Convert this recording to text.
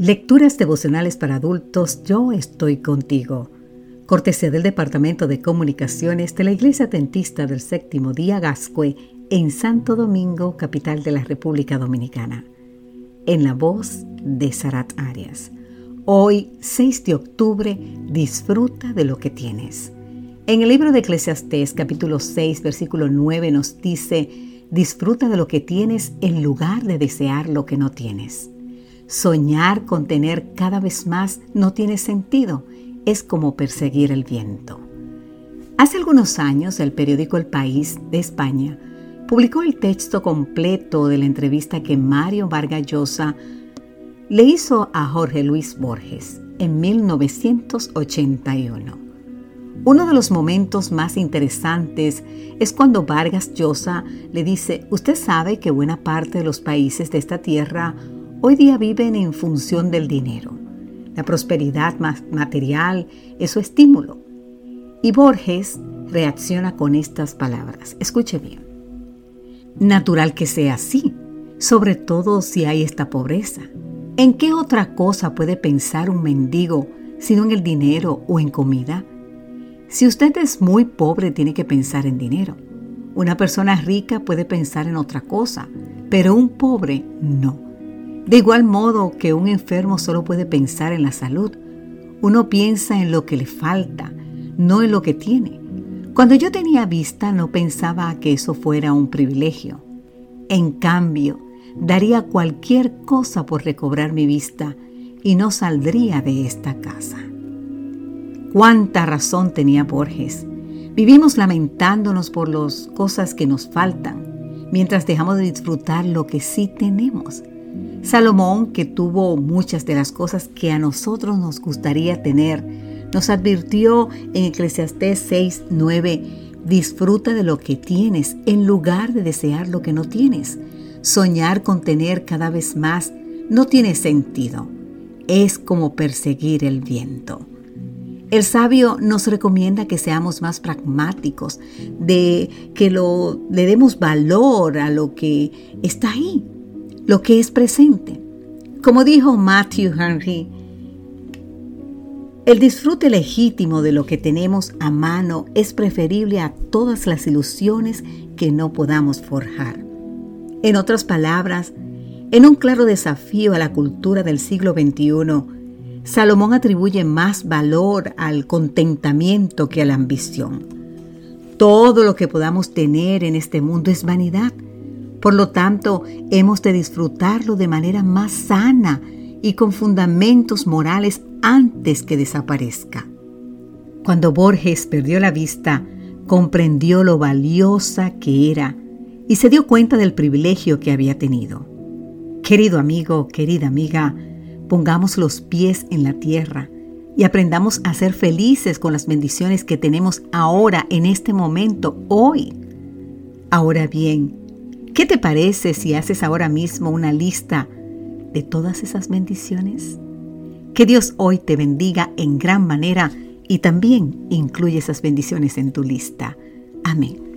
Lecturas devocionales para adultos, yo estoy contigo. Cortesía del Departamento de Comunicaciones de la Iglesia Dentista del Séptimo Día Gascue en Santo Domingo, capital de la República Dominicana. En la voz de Sarat Arias. Hoy, 6 de octubre, disfruta de lo que tienes. En el libro de Eclesiastés, capítulo 6, versículo 9, nos dice, disfruta de lo que tienes en lugar de desear lo que no tienes. Soñar con tener cada vez más no tiene sentido, es como perseguir el viento. Hace algunos años el periódico El País de España publicó el texto completo de la entrevista que Mario Vargas Llosa le hizo a Jorge Luis Borges en 1981. Uno de los momentos más interesantes es cuando Vargas Llosa le dice, usted sabe que buena parte de los países de esta tierra hoy día viven en función del dinero. La prosperidad material es su estímulo. Y Borges reacciona con estas palabras. Escuche bien. Natural que sea así, sobre todo si hay esta pobreza. ¿En qué otra cosa puede pensar un mendigo sino en el dinero o en comida? Si usted es muy pobre, tiene que pensar en dinero. Una persona rica puede pensar en otra cosa, pero un pobre no. De igual modo que un enfermo solo puede pensar en la salud, uno piensa en lo que le falta, no en lo que tiene. Cuando yo tenía vista no pensaba que eso fuera un privilegio. En cambio, daría cualquier cosa por recobrar mi vista y no saldría de esta casa. Cuánta razón tenía Borges. Vivimos lamentándonos por las cosas que nos faltan, mientras dejamos de disfrutar lo que sí tenemos. Salomón, que tuvo muchas de las cosas que a nosotros nos gustaría tener, nos advirtió en Eclesiastés 6, 9, disfruta de lo que tienes en lugar de desear lo que no tienes. Soñar con tener cada vez más no tiene sentido. Es como perseguir el viento. El sabio nos recomienda que seamos más pragmáticos, de que lo, le demos valor a lo que está ahí, lo que es presente. Como dijo Matthew Henry, el disfrute legítimo de lo que tenemos a mano es preferible a todas las ilusiones que no podamos forjar. En otras palabras, en un claro desafío a la cultura del siglo XXI, Salomón atribuye más valor al contentamiento que a la ambición. Todo lo que podamos tener en este mundo es vanidad por lo tanto, hemos de disfrutarlo de manera más sana y con fundamentos morales antes que desaparezca. Cuando Borges perdió la vista, comprendió lo valiosa que era y se dio cuenta del privilegio que había tenido. Querido amigo, querida amiga, pongamos los pies en la tierra y aprendamos a ser felices con las bendiciones que tenemos ahora, en este momento, hoy. Ahora bien, ¿Qué te parece si haces ahora mismo una lista de todas esas bendiciones? Que Dios hoy te bendiga en gran manera y también incluye esas bendiciones en tu lista. Amén.